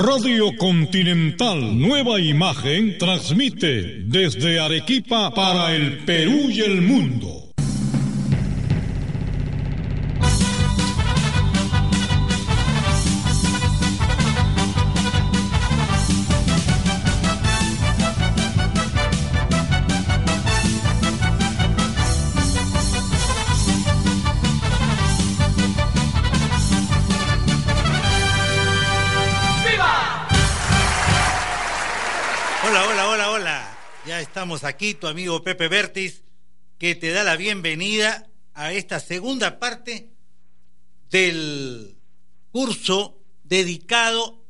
Radio Continental Nueva Imagen transmite desde Arequipa para el Perú y el mundo. Aquí, tu amigo Pepe Bertis, que te da la bienvenida a esta segunda parte del curso dedicado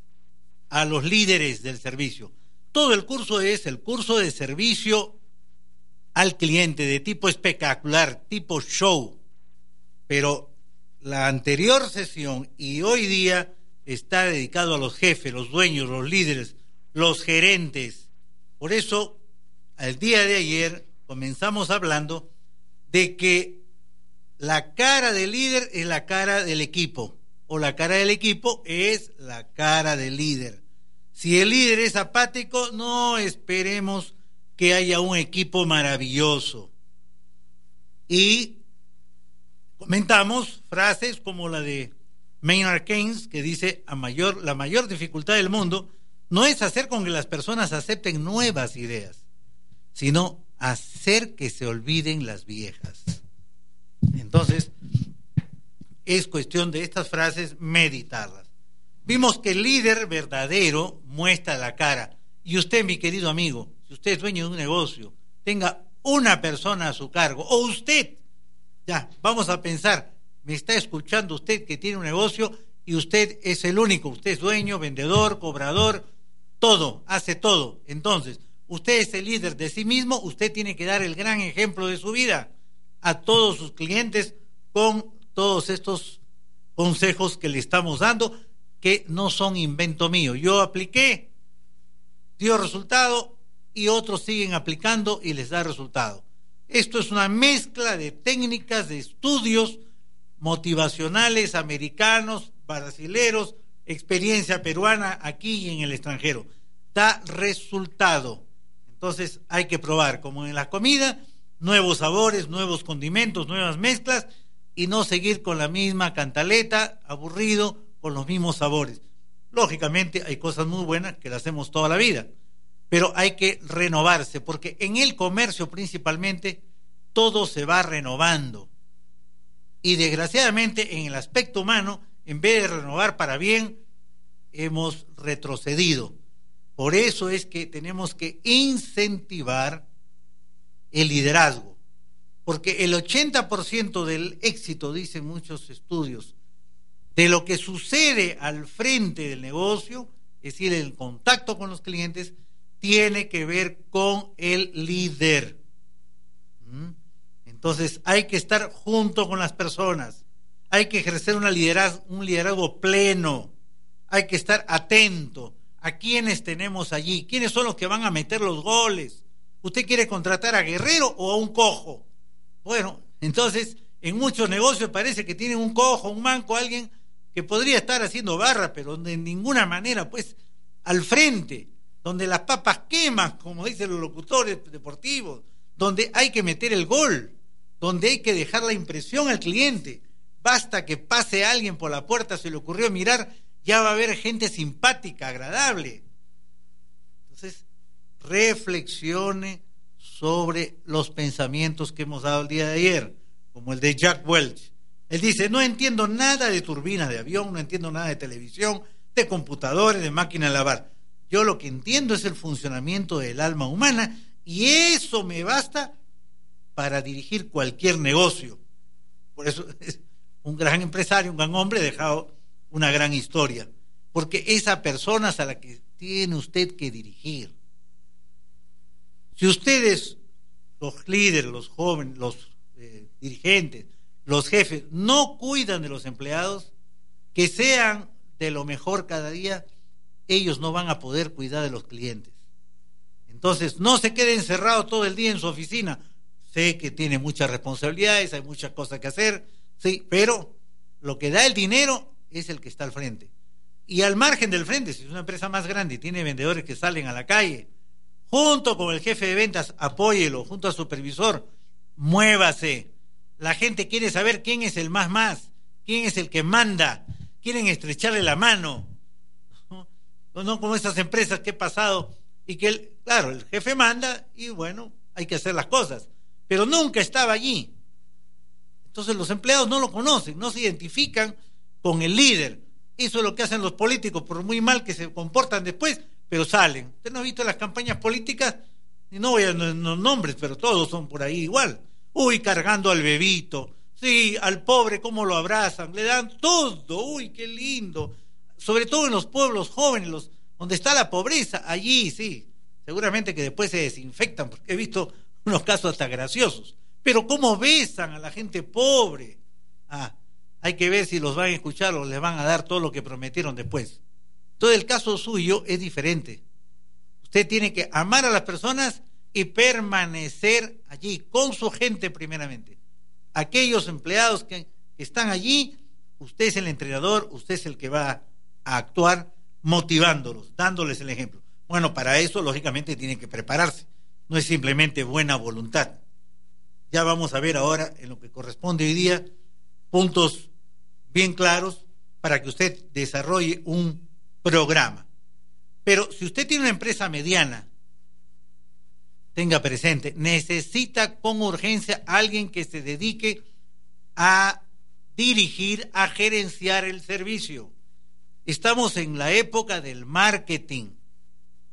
a los líderes del servicio. Todo el curso es el curso de servicio al cliente de tipo espectacular, tipo show. Pero la anterior sesión y hoy día está dedicado a los jefes, los dueños, los líderes, los gerentes. Por eso el día de ayer comenzamos hablando de que la cara del líder es la cara del equipo o la cara del equipo es la cara del líder. Si el líder es apático, no esperemos que haya un equipo maravilloso. Y comentamos frases como la de Maynard Keynes, que dice, a mayor, la mayor dificultad del mundo no es hacer con que las personas acepten nuevas ideas, sino hacer que se olviden las viejas. Entonces, es cuestión de estas frases meditarlas. Vimos que el líder verdadero muestra la cara. Y usted, mi querido amigo, si usted es dueño de un negocio, tenga una persona a su cargo, o usted, ya, vamos a pensar, me está escuchando usted que tiene un negocio y usted es el único, usted es dueño, vendedor, cobrador, todo, hace todo. Entonces, Usted es el líder de sí mismo, usted tiene que dar el gran ejemplo de su vida a todos sus clientes con todos estos consejos que le estamos dando, que no son invento mío. Yo apliqué, dio resultado y otros siguen aplicando y les da resultado. Esto es una mezcla de técnicas, de estudios motivacionales americanos, brasileros, experiencia peruana aquí y en el extranjero. Da resultado. Entonces hay que probar, como en la comida, nuevos sabores, nuevos condimentos, nuevas mezclas y no seguir con la misma cantaleta, aburrido, con los mismos sabores. Lógicamente hay cosas muy buenas que las hacemos toda la vida, pero hay que renovarse, porque en el comercio principalmente todo se va renovando. Y desgraciadamente en el aspecto humano, en vez de renovar para bien, hemos retrocedido. Por eso es que tenemos que incentivar el liderazgo, porque el 80% del éxito, dicen muchos estudios, de lo que sucede al frente del negocio, es decir, el contacto con los clientes, tiene que ver con el líder. ¿Mm? Entonces hay que estar junto con las personas, hay que ejercer una un liderazgo pleno, hay que estar atento, a quiénes tenemos allí, quiénes son los que van a meter los goles. ¿Usted quiere contratar a Guerrero o a un cojo? Bueno, entonces en muchos negocios parece que tienen un cojo, un manco, alguien que podría estar haciendo barra, pero de ninguna manera, pues, al frente, donde las papas queman, como dicen los locutores deportivos, donde hay que meter el gol, donde hay que dejar la impresión al cliente. Basta que pase alguien por la puerta, se le ocurrió mirar ya va a haber gente simpática, agradable. Entonces, reflexione sobre los pensamientos que hemos dado el día de ayer, como el de Jack Welch. Él dice, no entiendo nada de turbinas de avión, no entiendo nada de televisión, de computadores, de máquina de lavar. Yo lo que entiendo es el funcionamiento del alma humana y eso me basta para dirigir cualquier negocio. Por eso es un gran empresario, un gran hombre dejado una gran historia, porque esa persona es a la que tiene usted que dirigir. Si ustedes, los líderes, los jóvenes, los eh, dirigentes, los jefes, no cuidan de los empleados, que sean de lo mejor cada día, ellos no van a poder cuidar de los clientes. Entonces, no se quede encerrado todo el día en su oficina. Sé que tiene muchas responsabilidades, hay muchas cosas que hacer, sí, pero lo que da el dinero es el que está al frente. Y al margen del frente, si es una empresa más grande y tiene vendedores que salen a la calle, junto con el jefe de ventas, apóyelo, junto al supervisor, muévase. La gente quiere saber quién es el más más, quién es el que manda, quieren estrecharle la mano. No, como esas empresas que he pasado y que, claro, el jefe manda y bueno, hay que hacer las cosas, pero nunca estaba allí. Entonces los empleados no lo conocen, no se identifican con el líder. Eso es lo que hacen los políticos, por muy mal que se comportan después, pero salen. Usted no ha visto las campañas políticas, y no voy a los nombres, pero todos son por ahí igual. Uy, cargando al bebito, sí, al pobre cómo lo abrazan, le dan todo, uy, qué lindo. Sobre todo en los pueblos jóvenes, los, donde está la pobreza, allí sí, seguramente que después se desinfectan, porque he visto unos casos hasta graciosos. Pero cómo besan a la gente pobre. Ah, hay que ver si los van a escuchar o les van a dar todo lo que prometieron después. Todo el caso suyo es diferente. Usted tiene que amar a las personas y permanecer allí con su gente primeramente. Aquellos empleados que están allí, usted es el entrenador, usted es el que va a actuar motivándolos, dándoles el ejemplo. Bueno, para eso lógicamente tiene que prepararse. No es simplemente buena voluntad. Ya vamos a ver ahora en lo que corresponde hoy día puntos bien claros para que usted desarrolle un programa. Pero si usted tiene una empresa mediana, tenga presente, necesita con urgencia alguien que se dedique a dirigir, a gerenciar el servicio. Estamos en la época del marketing,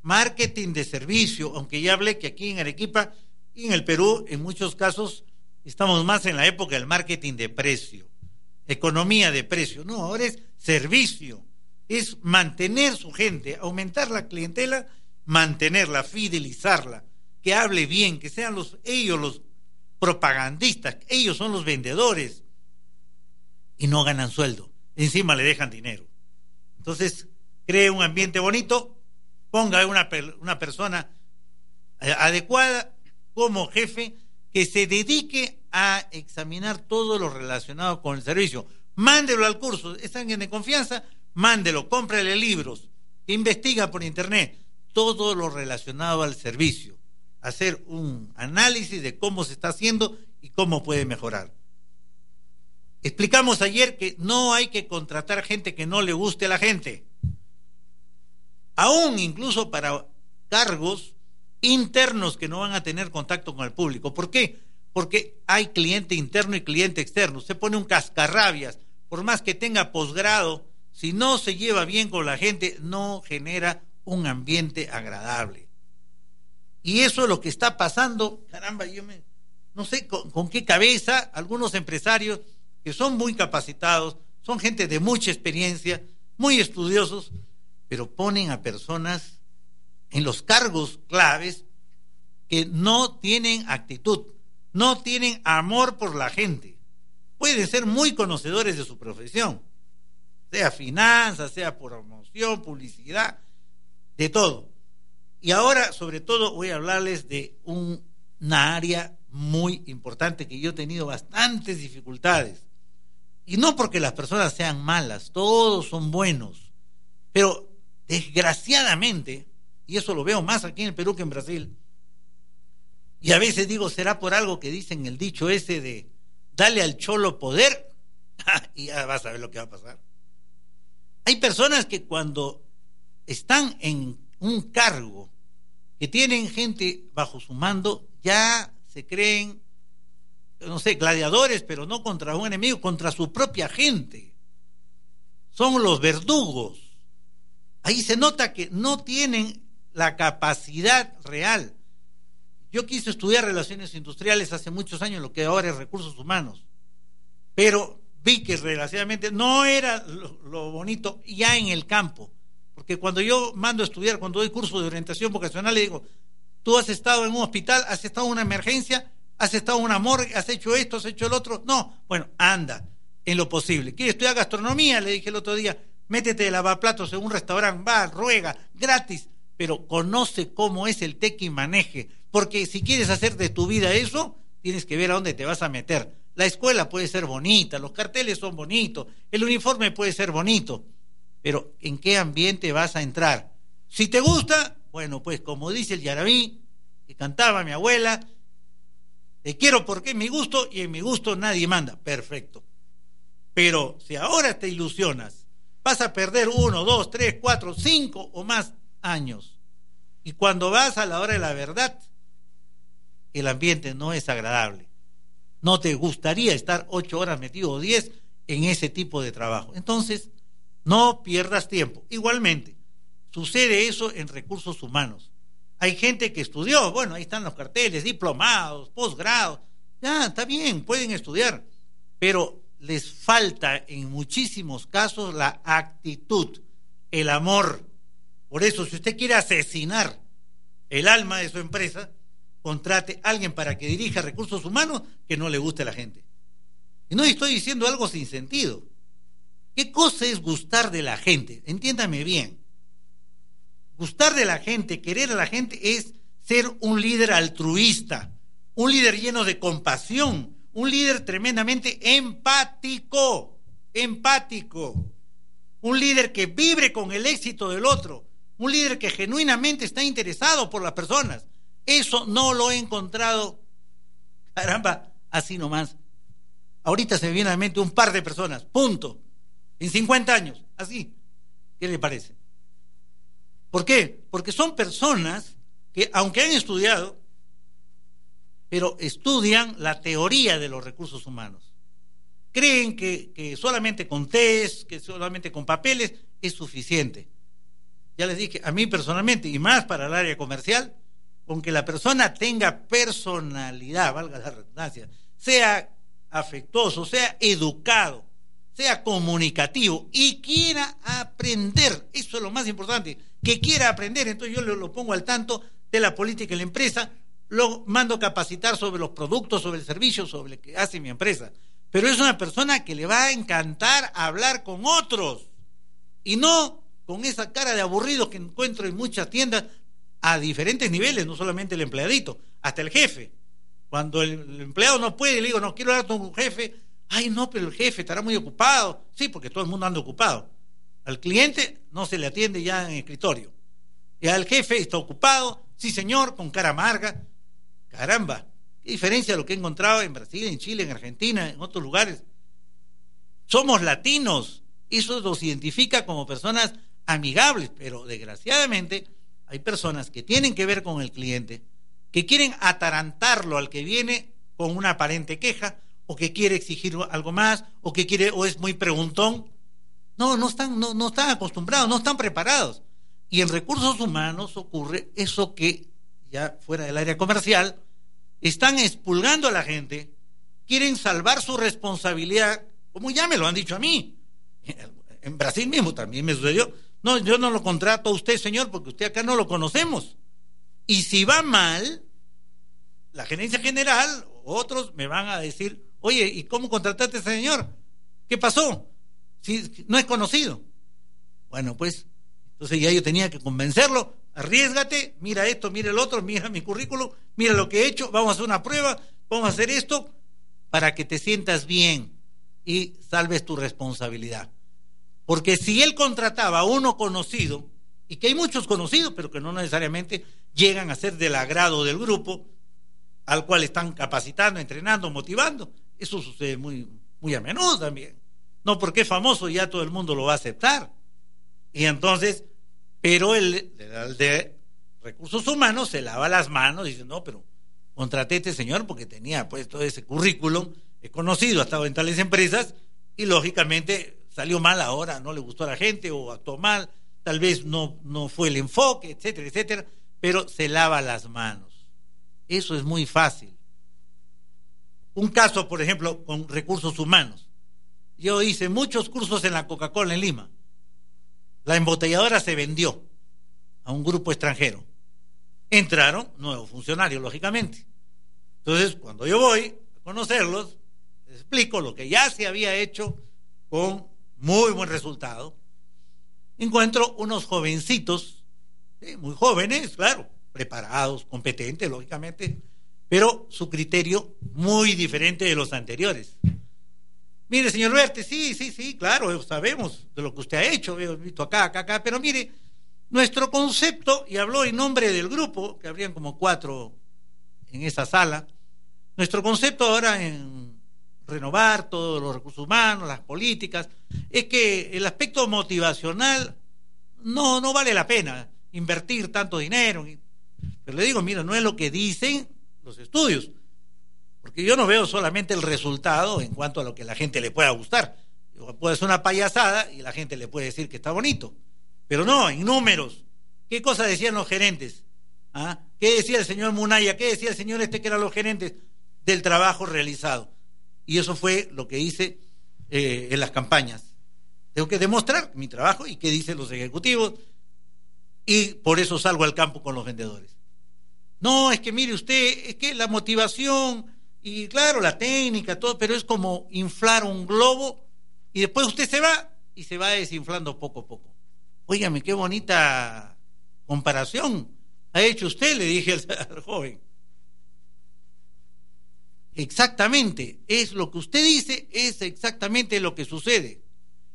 marketing de servicio, aunque ya hablé que aquí en Arequipa y en el Perú, en muchos casos, estamos más en la época del marketing de precio economía de precio, no, ahora es servicio, es mantener su gente, aumentar la clientela, mantenerla, fidelizarla, que hable bien, que sean los ellos los propagandistas, ellos son los vendedores. Y no ganan sueldo, encima le dejan dinero. Entonces, cree un ambiente bonito, ponga una, una persona eh, adecuada como jefe que se dedique a examinar todo lo relacionado con el servicio. Mándelo al curso, es alguien de confianza, mándelo, cómprele libros, investiga por internet todo lo relacionado al servicio, hacer un análisis de cómo se está haciendo y cómo puede mejorar. Explicamos ayer que no hay que contratar gente que no le guste a la gente. Aún incluso para cargos internos que no van a tener contacto con el público. ¿Por qué? Porque hay cliente interno y cliente externo. Usted pone un cascarrabias, por más que tenga posgrado, si no se lleva bien con la gente, no genera un ambiente agradable. Y eso es lo que está pasando, caramba, yo me, no sé con, con qué cabeza algunos empresarios que son muy capacitados, son gente de mucha experiencia, muy estudiosos, pero ponen a personas en los cargos claves que no tienen actitud, no tienen amor por la gente. Pueden ser muy conocedores de su profesión, sea finanzas, sea promoción, publicidad, de todo. Y ahora, sobre todo, voy a hablarles de una área muy importante que yo he tenido bastantes dificultades. Y no porque las personas sean malas, todos son buenos, pero desgraciadamente y eso lo veo más aquí en el Perú que en Brasil. Y a veces digo, será por algo que dicen el dicho ese de dale al cholo poder y ya vas a ver lo que va a pasar. Hay personas que cuando están en un cargo, que tienen gente bajo su mando, ya se creen, no sé, gladiadores, pero no contra un enemigo, contra su propia gente. Son los verdugos. Ahí se nota que no tienen la capacidad real. Yo quise estudiar relaciones industriales hace muchos años, lo que ahora es recursos humanos, pero vi que relativamente no era lo, bonito ya en el campo, porque cuando yo mando a estudiar, cuando doy curso de orientación vocacional, le digo, tú has estado en un hospital, has estado en una emergencia, has estado en una morgue, has hecho esto, has hecho el otro. No, bueno, anda, en lo posible. ¿Quieres estudiar gastronomía? Le dije el otro día, métete de lavaplatos en un restaurante, va, ruega, gratis pero conoce cómo es el tequi maneje, porque si quieres hacer de tu vida eso, tienes que ver a dónde te vas a meter. La escuela puede ser bonita, los carteles son bonitos, el uniforme puede ser bonito, pero ¿en qué ambiente vas a entrar? Si te gusta, bueno, pues como dice el Yarabí, que cantaba mi abuela, te quiero porque es mi gusto y en mi gusto nadie manda. Perfecto. Pero si ahora te ilusionas, vas a perder uno, dos, tres, cuatro, cinco o más años. Y cuando vas a la hora de la verdad, el ambiente no es agradable. No te gustaría estar ocho horas metido o diez en ese tipo de trabajo. Entonces, no pierdas tiempo. Igualmente, sucede eso en recursos humanos. Hay gente que estudió, bueno, ahí están los carteles, diplomados, posgrados. Ya, está bien, pueden estudiar, pero les falta en muchísimos casos la actitud, el amor. Por eso, si usted quiere asesinar el alma de su empresa, contrate a alguien para que dirija recursos humanos que no le guste a la gente. Y no estoy diciendo algo sin sentido. ¿Qué cosa es gustar de la gente? Entiéndame bien. Gustar de la gente, querer a la gente es ser un líder altruista, un líder lleno de compasión, un líder tremendamente empático, empático, un líder que vibre con el éxito del otro, un líder que genuinamente está interesado por las personas. Eso no lo he encontrado, caramba, así nomás. Ahorita se me viene a la mente un par de personas, punto, en 50 años, así. ¿Qué le parece? ¿Por qué? Porque son personas que, aunque han estudiado, pero estudian la teoría de los recursos humanos. Creen que, solamente con test, que solamente con papeles es suficiente. Ya les dije, a mí personalmente, y más para el área comercial, con que la persona tenga personalidad, valga la redundancia, sea afectuoso, sea educado, sea comunicativo y quiera aprender, eso es lo más importante, que quiera aprender, entonces yo lo, pongo al tanto de la política en la empresa, lo mando a capacitar sobre los productos, sobre el servicio, sobre lo que hace mi empresa. Pero es una persona que le va a encantar hablar con otros y no con esa cara de aburrido que encuentro en muchas tiendas a diferentes niveles, no solamente el empleadito, hasta el jefe. Cuando el, empleado no puede, le digo, no quiero hablar con un jefe, ay no, pero el jefe estará muy ocupado. Sí, porque todo el mundo anda ocupado. Al cliente no se le atiende ya en escritorio. Y al jefe está ocupado, sí señor, con cara amarga. Caramba, qué diferencia lo que he encontrado en Brasil, en Chile, en Argentina, en otros lugares. Somos latinos, eso nos identifica como personas amigables, pero desgraciadamente hay personas que tienen que ver con el cliente, que quieren atarantarlo al que viene con una aparente queja, o que quiere exigir algo más, o que quiere, o es muy preguntón. No, no están, no, no están acostumbrados, no están preparados. Y en recursos humanos ocurre eso que, ya fuera del área comercial, están expulgando a la gente, quieren salvar su responsabilidad, como ya me lo han dicho a mí. En Brasil mismo también me sucedió. No, yo no lo contrato a usted, señor, porque usted acá no lo conocemos. Y si va mal, la gerencia general, otros me van a decir, oye, ¿y cómo contrataste a ese señor? ¿Qué pasó? Si no es conocido. Bueno, pues, entonces ya yo tenía que convencerlo, arriesgate, mira esto, mira el otro, mira mi currículum, mira lo que he hecho, vamos a hacer una prueba, vamos a hacer esto, para que te sientas bien y salves tu responsabilidad. Porque si él contrataba a uno conocido, y que hay muchos conocidos, pero que no necesariamente llegan a ser del agrado del grupo al cual están capacitando, entrenando, motivando. Eso sucede muy, muy a menudo también. No porque es famoso ya todo el mundo lo va a aceptar. Y entonces, pero el, de recursos humanos se lava las manos y dice, no, pero contraté a este señor porque tenía pues todo ese currículum, he conocido, ha estado en tales empresas y lógicamente salió mal ahora, no le gustó a la gente o actuó mal tal vez no, no fue el enfoque, etcétera, etcétera, pero se lava las manos. Eso es muy fácil. Un caso, por ejemplo, con recursos humanos. Yo hice muchos cursos en la Coca-Cola en Lima. La embotelladora se vendió a un grupo extranjero. Entraron nuevos funcionarios, lógicamente. Entonces, cuando yo voy a conocerlos, les explico lo que ya se había hecho con muy buen resultado encuentro unos jovencitos, muy jóvenes, claro, preparados, competentes, lógicamente, pero su criterio muy diferente de los anteriores. Mire, señor Verte, sí, sí, sí, claro, sabemos de lo que usted ha hecho, hemos visto acá, acá, acá, pero mire, nuestro concepto, y habló en nombre del grupo, que habrían como cuatro en esa sala, nuestro concepto ahora en renovar todos los recursos humanos, las políticas, es que el aspecto motivacional no, no vale la pena invertir tanto dinero. Pero le digo, mira, no es lo que dicen los estudios, porque yo no veo solamente el resultado en cuanto a lo que la gente le pueda gustar. Puede ser una payasada y la gente le puede decir que está bonito, pero no, en números. ¿Qué cosa decían los gerentes? ¿Ah? ¿Qué decía el señor Munaya? ¿Qué decía el señor este que eran los gerentes del trabajo realizado? Y eso fue lo que hice eh, en las campañas. Tengo que demostrar mi trabajo y qué dicen los ejecutivos. Y por eso salgo al campo con los vendedores. No, es que mire usted, es que la motivación y claro, la técnica, todo, pero es como inflar un globo y después usted se va y se va desinflando poco a poco. Óigame, qué bonita comparación ha hecho usted, le dije al joven. Exactamente, es lo que usted dice, es exactamente lo que sucede.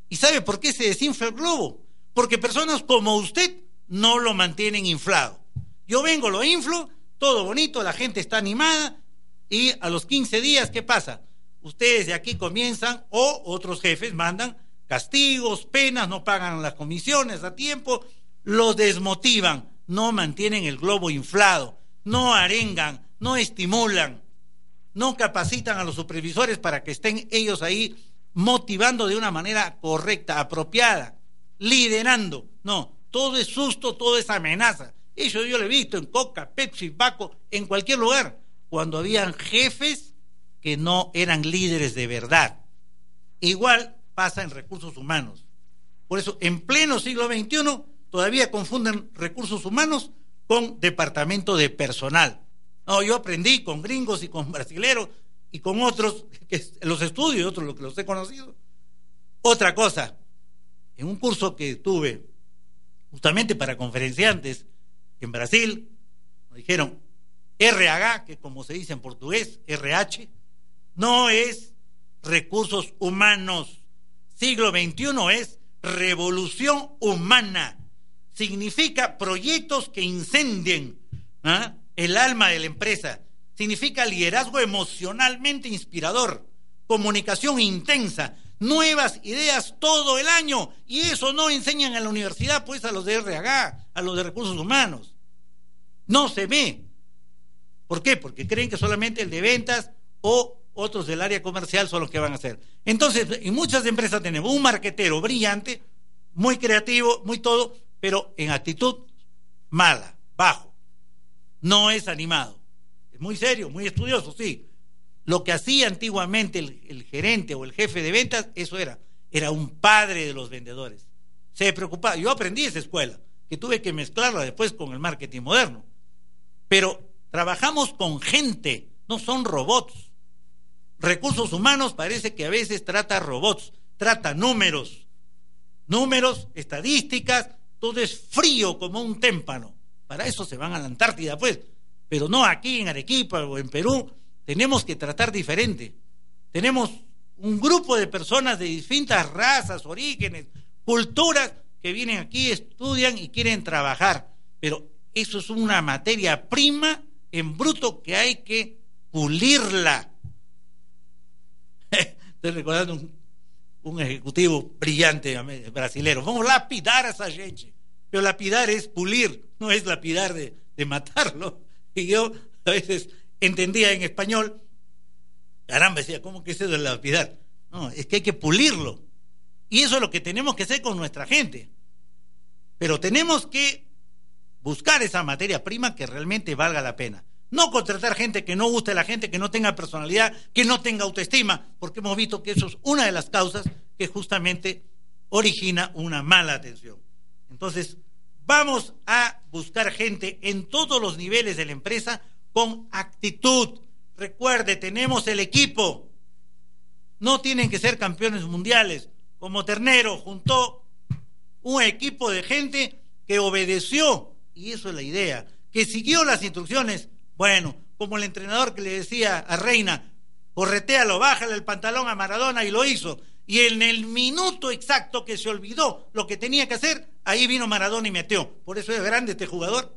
¿Y sabe por qué se desinfla el globo? Porque personas como usted no lo mantienen inflado. Yo vengo, lo inflo, todo bonito, la gente está animada y a los 15 días, ¿qué pasa? Ustedes de aquí comienzan o otros jefes mandan castigos, penas, no pagan las comisiones a tiempo, los desmotivan, no mantienen el globo inflado, no arengan, no estimulan no capacitan a los supervisores para que estén ellos ahí motivando de una manera correcta, apropiada, liderando. No, todo es susto, todo es amenaza. Eso yo lo he visto en Coca, Pepsi, Baco, en cualquier lugar, cuando habían jefes que no eran líderes de verdad. Igual pasa en recursos humanos. Por eso, en pleno siglo XXI, todavía confunden recursos humanos con departamento de personal. No, yo aprendí con gringos y con brasileros y con otros, que los estudios, otros los que los he conocido. Otra cosa, en un curso que tuve justamente para conferenciantes en Brasil, nos dijeron, RH, que como se dice en portugués, RH, no es recursos humanos. Siglo XXI es revolución humana. Significa proyectos que incendien, ¿ah? El alma de la empresa. Significa liderazgo emocionalmente inspirador, comunicación intensa, nuevas ideas todo el año. Y eso no enseñan en la universidad, pues a los de RH, a los de recursos humanos. No se ve. ¿Por qué? Porque creen que solamente el de ventas o otros del área comercial son los que van a hacer. Entonces, en muchas empresas tenemos un marquetero brillante, muy creativo, muy todo, pero en actitud mala, bajo no es animado. Es muy serio, muy estudioso, sí. Lo que hacía antiguamente el, gerente o el jefe de ventas, eso era. Era un padre de los vendedores. Se preocupaba. Yo aprendí esa escuela, que tuve que mezclarla después con el marketing moderno. Pero trabajamos con gente, no son robots. Recursos humanos parece que a veces trata robots, trata números, números, estadísticas, todo es frío como un témpano. Para eso se van a la Antártida, pues. Pero no aquí en Arequipa o en Perú. Tenemos que tratar diferente. Tenemos un grupo de personas de distintas razas, orígenes, culturas que vienen aquí, estudian y quieren trabajar. Pero eso es una materia prima en bruto que hay que pulirla. Estoy recordando un, un ejecutivo brillante brasilero. Vamos a lapidar a esa gente. Pero lapidar es pulir, no es lapidar de, matarlo. Y yo a veces entendía en español, caramba, decía, ¿cómo que es eso de lapidar? No, es que hay que pulirlo. Y eso es lo que tenemos que hacer con nuestra gente. Pero tenemos que buscar esa materia prima que realmente valga la pena. No contratar gente que no guste a la gente, que no tenga personalidad, que no tenga autoestima, porque hemos visto que eso es una de las causas que justamente origina una mala atención. Entonces, vamos a buscar gente en todos los niveles de la empresa con actitud. Recuerde, tenemos el equipo. No tienen que ser campeones mundiales. Como Ternero juntó un equipo de gente que obedeció, y eso es la idea, que siguió las instrucciones. Bueno, como el entrenador que le decía a Reina, corretealo, bájale el pantalón a Maradona y lo hizo. Y en el minuto exacto que se olvidó lo que tenía que hacer, ahí vino Maradona y metió. Por eso es grande este jugador.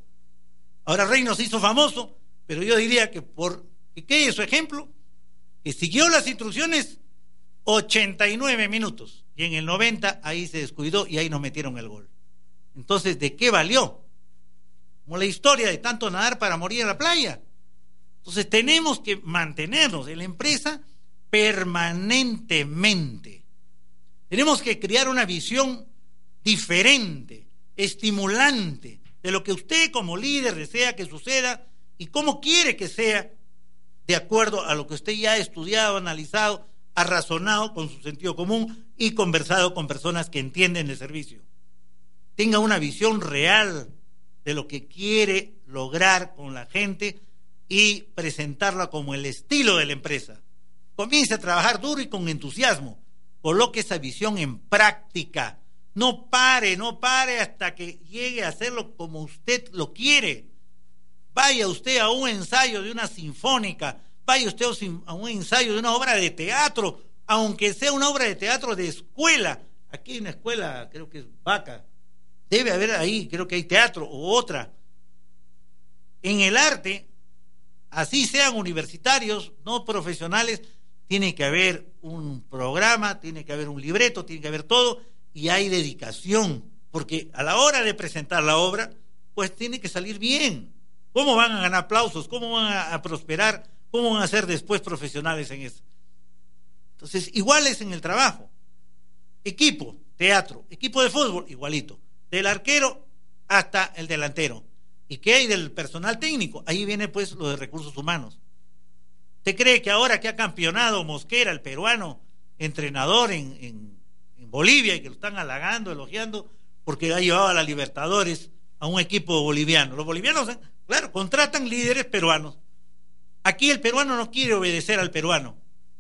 Ahora Reino se hizo famoso, pero yo diría que por que es su ejemplo, que siguió las instrucciones 89 minutos y en el 90 ahí se descuidó y ahí nos metieron el gol. Entonces, ¿de qué valió? Como la historia de tanto nadar para morir en la playa. Entonces, tenemos que mantenernos en la empresa permanentemente. Tenemos que crear una visión diferente, estimulante, de lo que usted como líder desea que suceda y cómo quiere que sea, de acuerdo a lo que usted ya ha estudiado, analizado, ha razonado con su sentido común y conversado con personas que entienden el servicio. Tenga una visión real de lo que quiere lograr con la gente y presentarla como el estilo de la empresa. Comience a trabajar duro y con entusiasmo. Coloque esa visión en práctica. No pare, no pare hasta que llegue a hacerlo como usted lo quiere. Vaya usted a un ensayo de una sinfónica, vaya usted a un ensayo de una obra de teatro, aunque sea una obra de teatro de escuela. Aquí hay una escuela, creo que es Vaca. Debe haber ahí, creo que hay teatro o otra. En el arte, así sean universitarios, no profesionales, tiene que haber un programa, tiene que haber un libreto, tiene que haber todo, y hay dedicación, porque a la hora de presentar la obra, pues tiene que salir bien. ¿Cómo van a ganar aplausos? ¿Cómo van a, prosperar? ¿Cómo van a ser después profesionales en eso? Entonces, igual es en el trabajo. Equipo, teatro, equipo de fútbol, igualito. Del arquero hasta el delantero. ¿Y qué hay del personal técnico? Ahí viene pues lo de recursos humanos. ¿Usted cree que ahora que ha campeonado Mosquera, el peruano, entrenador en, Bolivia, y que lo están halagando, elogiando, porque ha llevado a la Libertadores a un equipo boliviano? Los bolivianos Claro, contratan líderes peruanos. Aquí el peruano no quiere obedecer al peruano.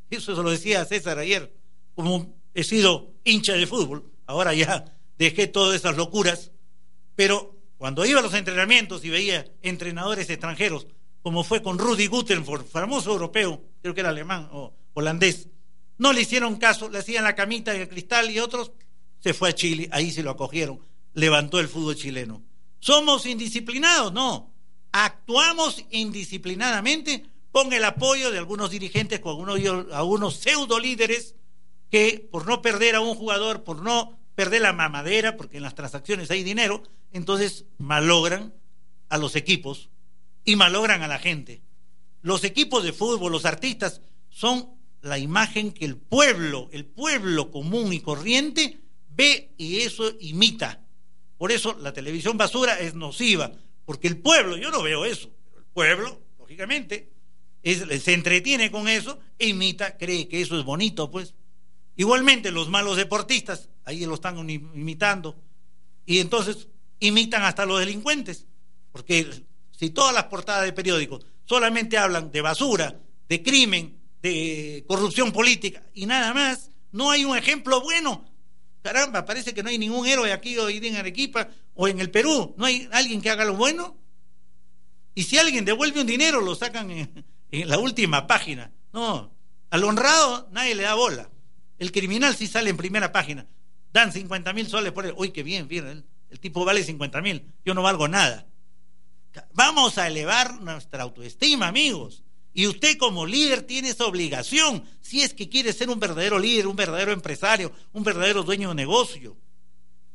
Eso se lo decía César ayer, como he sido hincha de fútbol, ahora ya dejé todas esas locuras, pero cuando iba a los entrenamientos y veía entrenadores extranjeros, como fue con Rudy Gutenberg, famoso europeo, creo que era alemán o holandés, no le hicieron caso, le hacían la camita de cristal y otros se fue a Chile, ahí se lo acogieron, levantó el fútbol chileno. ¿Somos indisciplinados? No actuamos indisciplinadamente con el apoyo de algunos dirigentes, con algunos, algunos pseudo líderes que por no perder a un jugador, por no perder la mamadera, porque en las transacciones hay dinero, entonces malogran a los equipos y malogran a la gente. Los equipos de fútbol, los artistas, son la imagen que el pueblo, el pueblo común y corriente, ve y eso imita. Por eso la televisión basura es nociva, porque el pueblo, yo no veo eso, pero el pueblo, lógicamente, se entretiene con eso e imita, cree que eso es bonito, pues. Igualmente los malos deportistas, ahí lo están imitando, y entonces imitan hasta los delincuentes, porque si todas las portadas de periódicos solamente hablan de basura, de crimen, de corrupción política y nada más, no hay un ejemplo bueno. Caramba, parece que no hay ningún héroe aquí hoy en Arequipa o en el Perú, ¿no hay alguien que haga lo bueno? Y si alguien devuelve un dinero, lo sacan en, la última página. No, al honrado nadie le da bola. El criminal sí sale en primera página. Dan 50 mil soles por él. Uy, qué bien, bien. El, el tipo vale 50 mil. Yo no valgo nada. Vamos a elevar nuestra autoestima, amigos. Y usted como líder tiene esa obligación, si es que quiere ser un verdadero líder, un verdadero empresario, un verdadero dueño de negocio.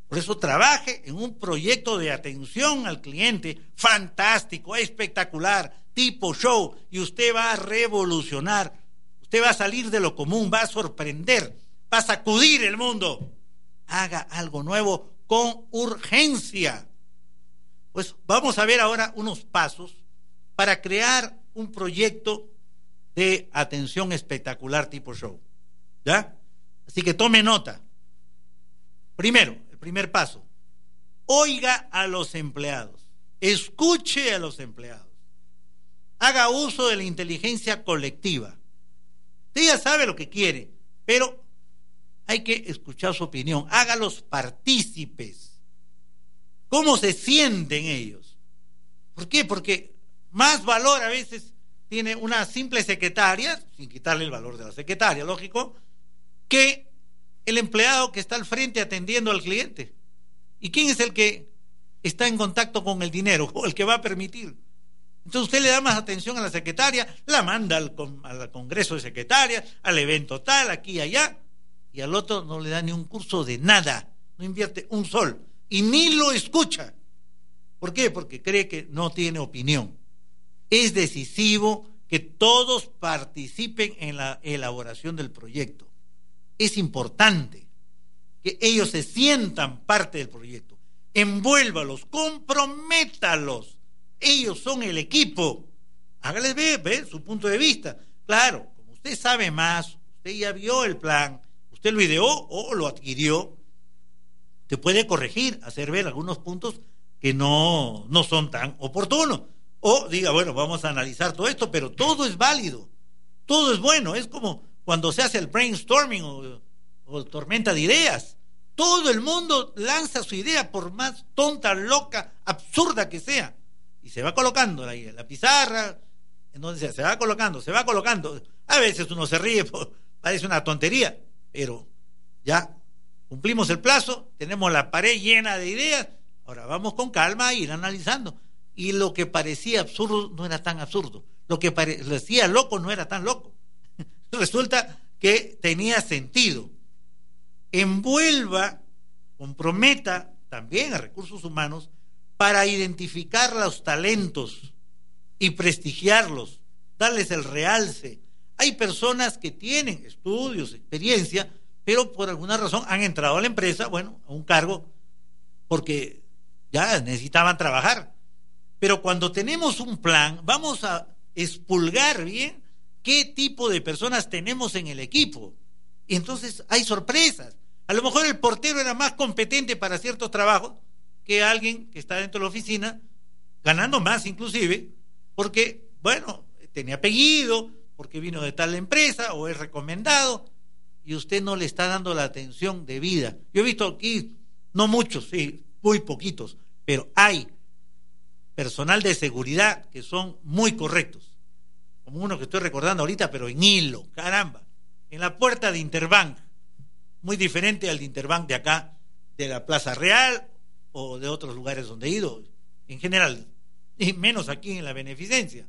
Por eso trabaje en un proyecto de atención al cliente fantástico, espectacular, tipo show, y usted va a revolucionar, usted va a salir de lo común, va a sorprender, va a sacudir el mundo. Haga algo nuevo con urgencia. Pues vamos a ver ahora unos pasos para crear un proyecto de atención espectacular tipo show. ¿Ya? Así que tome nota. Primero, primer paso. Oiga a los empleados. Escuche a los empleados. Haga uso de la inteligencia colectiva. Usted ya sabe lo que quiere, pero hay que escuchar su opinión. Hágalos partícipes. ¿Cómo se sienten ellos? ¿Por qué? Porque más valor a veces tiene una simple secretaria, sin quitarle el valor de la secretaria, lógico, que el empleado que está al frente atendiendo al cliente. ¿Y quién es el que está en contacto con el dinero o el que va a permitir? Entonces usted le da más atención a la secretaria, la manda al, congreso de secretarias, al evento tal, aquí y allá, y al otro no le da ni un curso de nada, no invierte un sol y ni lo escucha. ¿Por qué? Porque cree que no tiene opinión. Es decisivo que todos participen en la elaboración del proyecto. Es importante que ellos se sientan parte del proyecto. Envuélvalos, comprométalos. Ellos son el equipo. Hágales ver, su punto de vista. Claro, como usted sabe más, usted ya vio el plan, usted lo ideó o lo adquirió, te puede corregir, hacer ver algunos puntos que no, no son tan oportunos. O diga, bueno, vamos a analizar todo esto, pero todo es válido, todo es bueno. Es como cuando se hace el brainstorming o, tormenta de ideas. Todo el mundo lanza su idea, por más tonta, loca, absurda que sea. Y se va colocando la, la pizarra, entonces se va colocando, se va colocando. A veces uno se ríe, parece una tontería, pero ya cumplimos el plazo, tenemos la pared llena de ideas Ahora vamos con calma a ir analizando. Y lo que parecía absurdo no era tan absurdo. Lo que parecía loco no era tan loco. Resulta que tenía sentido. Envuelva, comprometa también a recursos humanos para identificar los talentos y prestigiarlos, darles el realce. Hay personas que tienen estudios, experiencia, pero por alguna razón han entrado a la empresa, bueno, a un cargo, porque ya necesitaban trabajar. Pero cuando tenemos un plan, vamos a expulgar bien qué tipo de personas tenemos en el equipo. Y entonces hay sorpresas. A lo mejor el portero era más competente para ciertos trabajos que alguien que está dentro de la oficina, ganando más inclusive, porque, bueno, tenía apellido, porque vino de tal empresa o es recomendado, y usted no le está dando la atención debida. Yo he visto aquí, no muchos, sí, muy poquitos, pero hay personal de seguridad que son muy correctos, como uno que estoy recordando ahorita, pero en hilo, caramba, en la puerta de Interbank, muy diferente al de Interbank de acá, de la Plaza Real o de otros lugares donde he ido, en general, y menos aquí en la beneficencia.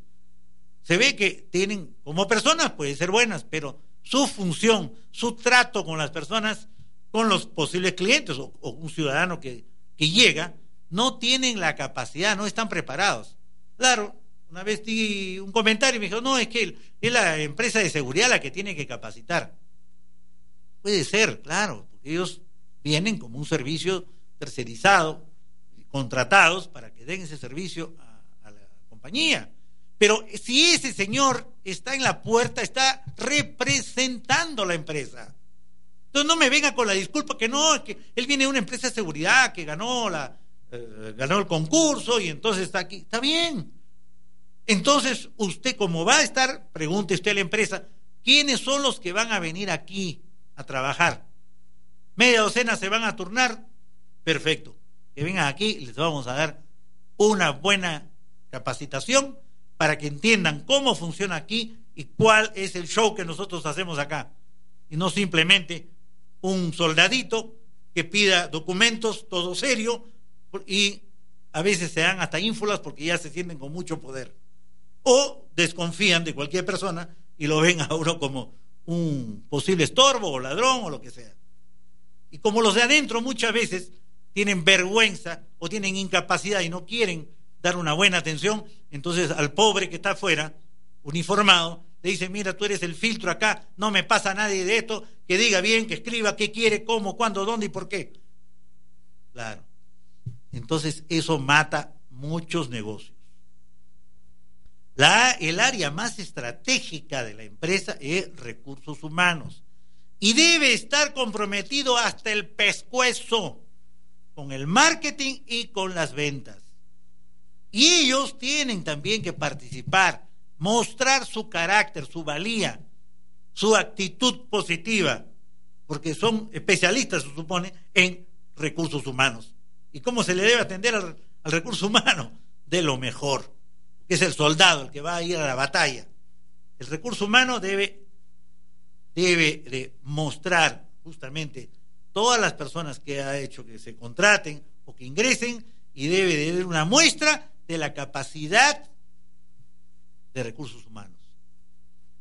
Se ve que tienen, como personas, pueden ser buenas, pero su función, su trato con las personas, con los posibles clientes o un ciudadano que llega no tienen la capacidad, no están preparados. Claro, una vez di un comentario y me dijo, no, es que es la empresa de seguridad la que tiene que capacitar. Puede ser, claro, porque ellos vienen como un servicio tercerizado, contratados para que den ese servicio a la compañía. Pero si ese señor está en la puerta, está representando la empresa. Entonces no me venga con la disculpa que no, que él viene de una empresa de seguridad que ganó la eh, ganó el concurso y entonces está aquí. Está bien. Entonces, usted como va a estar, pregunte usted a la empresa, ¿quiénes son los que van a venir aquí a trabajar? Media docena se van a turnar. Perfecto. Que vengan aquí, les vamos a dar una buena capacitación para que entiendan cómo funciona aquí y cuál es el show que nosotros hacemos acá. Y no simplemente un soldadito que pida documentos, todo serio, y a veces se dan hasta ínfulas porque ya se sienten con mucho poder. O desconfían de cualquier persona y lo ven a uno como un posible estorbo o ladrón o lo que sea. Y como los de adentro muchas veces tienen vergüenza o tienen incapacidad y no quieren dar una buena atención, entonces al pobre que está afuera, uniformado, le dice, mira, tú eres el filtro acá, no me pasa nadie de esto, que diga bien, que escriba qué quiere, cómo, cuándo, dónde y por qué. Claro. Entonces eso mata muchos negocios. La, el área más estratégica de la empresa es recursos humanos y debe estar comprometido hasta el pescuezo con el marketing y con las ventas. Y ellos tienen también que participar mostrar su carácter, su valía, su actitud positiva, porque son especialistas, se supone, en recursos humanos. ¿Y cómo se le debe atender al, recurso humano? De lo mejor, que es el soldado, el que va a ir a la batalla. El recurso humano debe, debe de mostrar justamente todas las personas que ha hecho que se contraten o que ingresen y debe de dar una muestra de la capacidad de recursos humanos.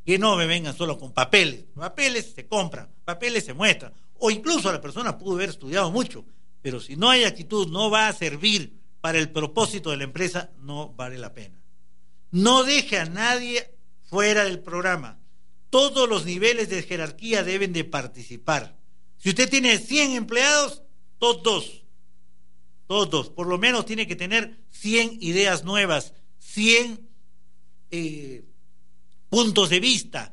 Que no me vengan solo con papeles. Papeles se compran, papeles se muestran. O incluso la persona pudo haber estudiado mucho, pero si no hay actitud, no va a servir para el propósito de la empresa, no vale la pena. No deje a nadie fuera del programa. Todos los niveles de jerarquía deben de participar. Si usted tiene 100 empleados, todos, todos, por lo menos tiene que tener 100 ideas nuevas, 100 eh, puntos de vista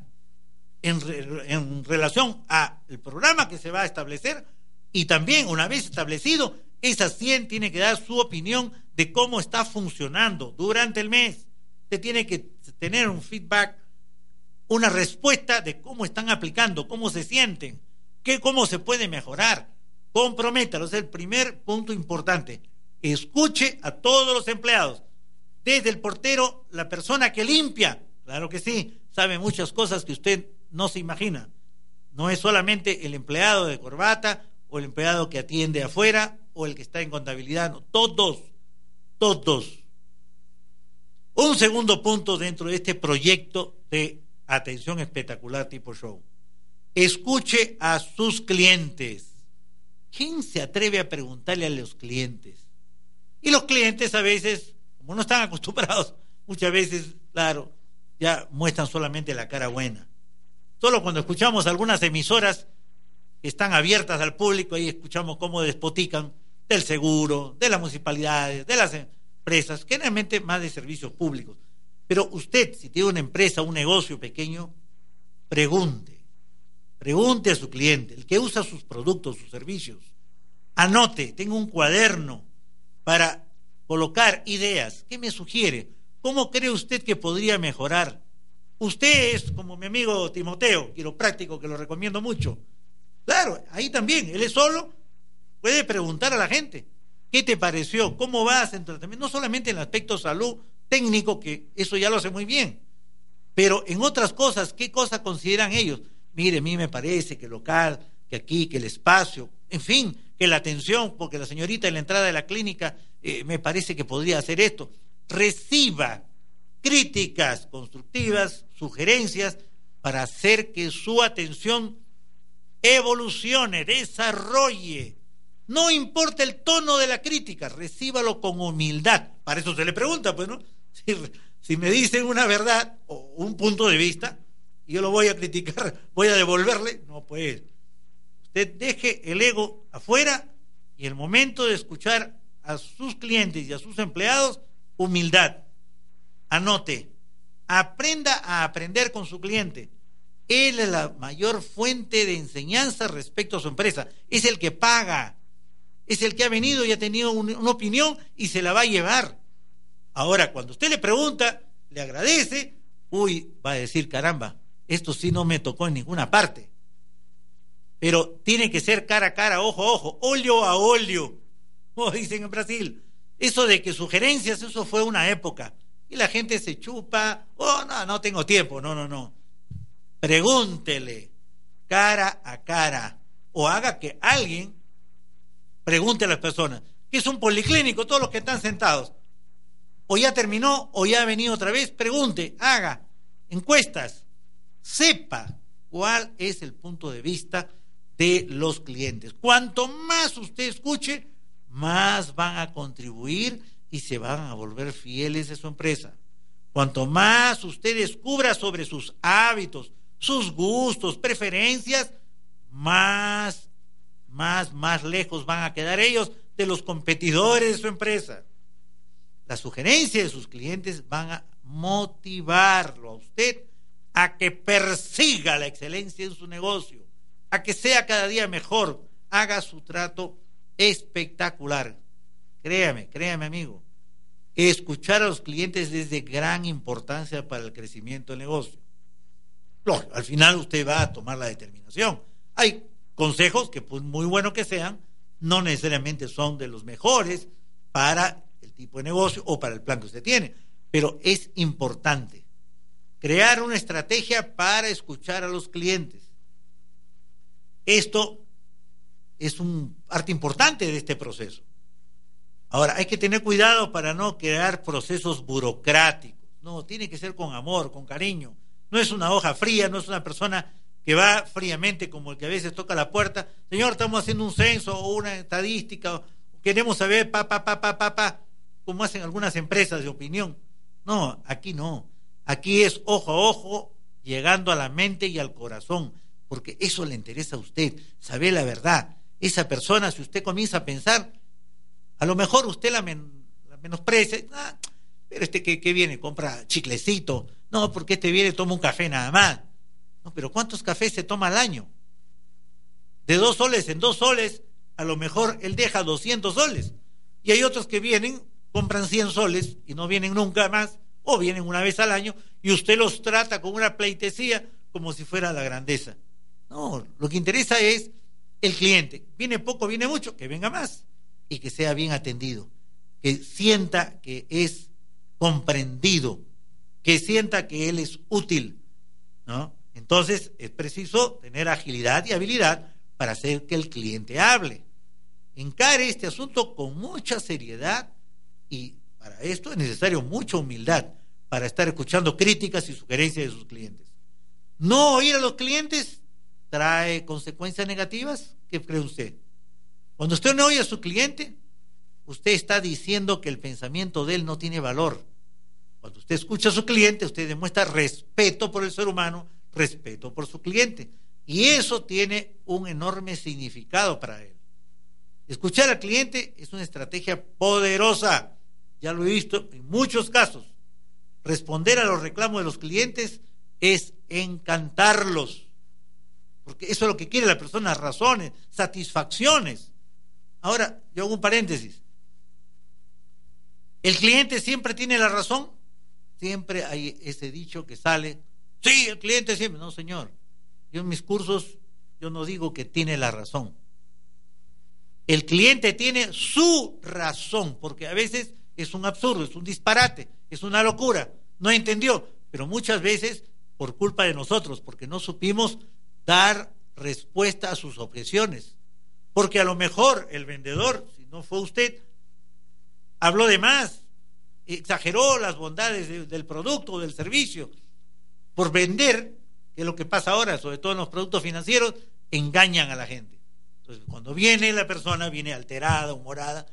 en, en relación al programa que se va a establecer y también una vez establecido, esas 100 tiene que dar su opinión de cómo está funcionando durante el mes. Usted tiene que tener un feedback, una respuesta de cómo están aplicando, cómo se sienten, qué, cómo se puede mejorar. Comprométalo, es el primer punto importante. Escuche a todos los empleados, desde el portero, la persona que limpia, claro que sí, sabe muchas cosas que usted no se imagina. No es solamente el empleado de corbata o el empleado que atiende afuera o el que está en contabilidad, no, todos, todos. Un segundo punto dentro de este proyecto de atención espectacular tipo show. Escuche a sus clientes. ¿Quién se atreve a preguntarle a los clientes? Y los clientes a veces, como no están acostumbrados, muchas veces, claro, ya muestran solamente la cara buena. Solo cuando escuchamos algunas emisoras que están abiertas al público, ahí escuchamos cómo despotican del seguro, de las municipalidades, de las empresas, generalmente más de servicios públicos. Pero usted, si tiene una empresa, un negocio pequeño, pregunte, pregunte a su cliente, el que usa sus productos, sus servicios, anote, tenga un cuaderno para colocar ideas. ¿Qué me sugiere? ¿Cómo cree usted que podría mejorar? Usted es como mi amigo Timoteo, quiropráctico, que lo recomiendo mucho. Claro, ahí también, él es solo, puede preguntar a la gente, ¿qué te pareció? ¿Cómo vas en tratamiento? No solamente en el aspecto salud técnico, que eso ya lo hace muy bien, pero en otras cosas, ¿qué cosas consideran ellos? Mire, a mí me parece que el local, que aquí, que el espacio, en fin, que la atención, porque la señorita en la entrada de la clínica eh, me parece que podría hacer esto. Reciba críticas constructivas, sugerencias, para hacer que su atención evolucione, desarrolle. No importa el tono de la crítica, recíbalo con humildad. Para eso se le pregunta, pues, ¿no? Si, me dicen una verdad o un punto de vista, y yo lo voy a criticar, voy a devolverle, no, pues. Usted deje el ego afuera y el momento de escuchar a sus clientes y a sus empleados, humildad. Anote, aprenda a aprender con su cliente. Él es la mayor fuente de enseñanza respecto a su empresa. Es el que paga. Es el que ha venido y ha tenido una opinión y se la va a llevar. Ahora, cuando usted le pregunta, le agradece, uy, va a decir, caramba, esto sí no me tocó en ninguna parte. Pero tiene que ser cara a cara, ojo a ojo, óleo a óleo, como dicen en Brasil. Eso de que sugerencias, eso fue una época. Y la gente se chupa, oh, no, no tengo tiempo, no, no, no pregúntele cara a cara o haga que alguien pregunte a las personas, que es un policlínico, todos los que están sentados, o ya terminó o ya ha venido otra vez, pregunte, haga encuestas, sepa cuál es el punto de vista de los clientes. Cuanto más usted escuche, más van a contribuir y se van a volver fieles de su empresa. Cuanto más usted descubra sobre sus hábitos, sus gustos, preferencias, más, más, más lejos van a quedar ellos de los competidores de su empresa. Las sugerencias de sus clientes van a motivarlo a usted a que persiga la excelencia en su negocio, a que sea cada día mejor, haga su trato espectacular. Créame, créame amigo, escuchar a los clientes es de gran importancia para el crecimiento del negocio al final usted va a tomar la determinación. Hay consejos que, por muy buenos que sean, no necesariamente son de los mejores para el tipo de negocio o para el plan que usted tiene, pero es importante. Crear una estrategia para escuchar a los clientes. Esto es un parte importante de este proceso. Ahora, hay que tener cuidado para no crear procesos burocráticos. No, tiene que ser con amor, con cariño. No es una hoja fría, no es una persona que va fríamente como el que a veces toca la puerta. Señor, estamos haciendo un censo o una estadística, queremos saber, pa, pa, pa, pa, pa, pa, como hacen algunas empresas de opinión. No, aquí no. Aquí es ojo a ojo, llegando a la mente y al corazón, porque eso le interesa a usted, saber la verdad. Esa persona, si usted comienza a pensar, a lo mejor usted la, menosprecia, ah, pero este que, que, viene, compra chiclecito, no, porque este viene, toma un café nada más. No, pero ¿cuántos cafés se toma al año? De dos soles en dos soles, a lo mejor él deja 200 soles. Y hay otros que vienen, compran 100 soles y no vienen nunca más, o vienen una vez al año, y usted los trata con una pleitesía como si fuera la grandeza. No, lo que interesa es el cliente. Viene poco, viene mucho, que venga más y que sea bien atendido, que sienta que es comprendido, que sienta que él es útil, ¿no? Entonces es preciso tener agilidad y habilidad para hacer que el cliente hable. Encare este asunto con mucha seriedad y para esto es necesario mucha humildad para estar escuchando críticas y sugerencias de sus clientes. No oír a los clientes trae consecuencias negativas. ¿Qué cree usted? Cuando usted no oye a su cliente, usted está diciendo que el pensamiento de él no tiene valor. Cuando usted escucha a su cliente, usted demuestra respeto por el ser humano, respeto por su cliente. Y eso tiene un enorme significado para él. Escuchar al cliente es una estrategia poderosa. Ya lo he visto en muchos casos. Responder a los reclamos de los clientes es encantarlos. Porque eso es lo que quiere la persona, razones, satisfacciones. Ahora, yo hago un paréntesis. ¿El cliente siempre tiene la razón? Siempre hay ese dicho que sale Sí, el cliente siempre. No, señor. Yo en mis cursos, yo no digo que tiene la razón. El cliente tiene su razón, porque a veces es un absurdo, es un disparate, es una locura. No entendió, pero muchas veces por culpa de nosotros, porque no supimos dar respuesta a sus objeciones. Porque a lo mejor el vendedor, si no fue usted, habló de más, exageró las bondades del producto o del servicio por vender, que es lo que pasa ahora, sobre todo en los productos financieros, engañan a la gente. Entonces, cuando viene la persona, viene alterada, humorada,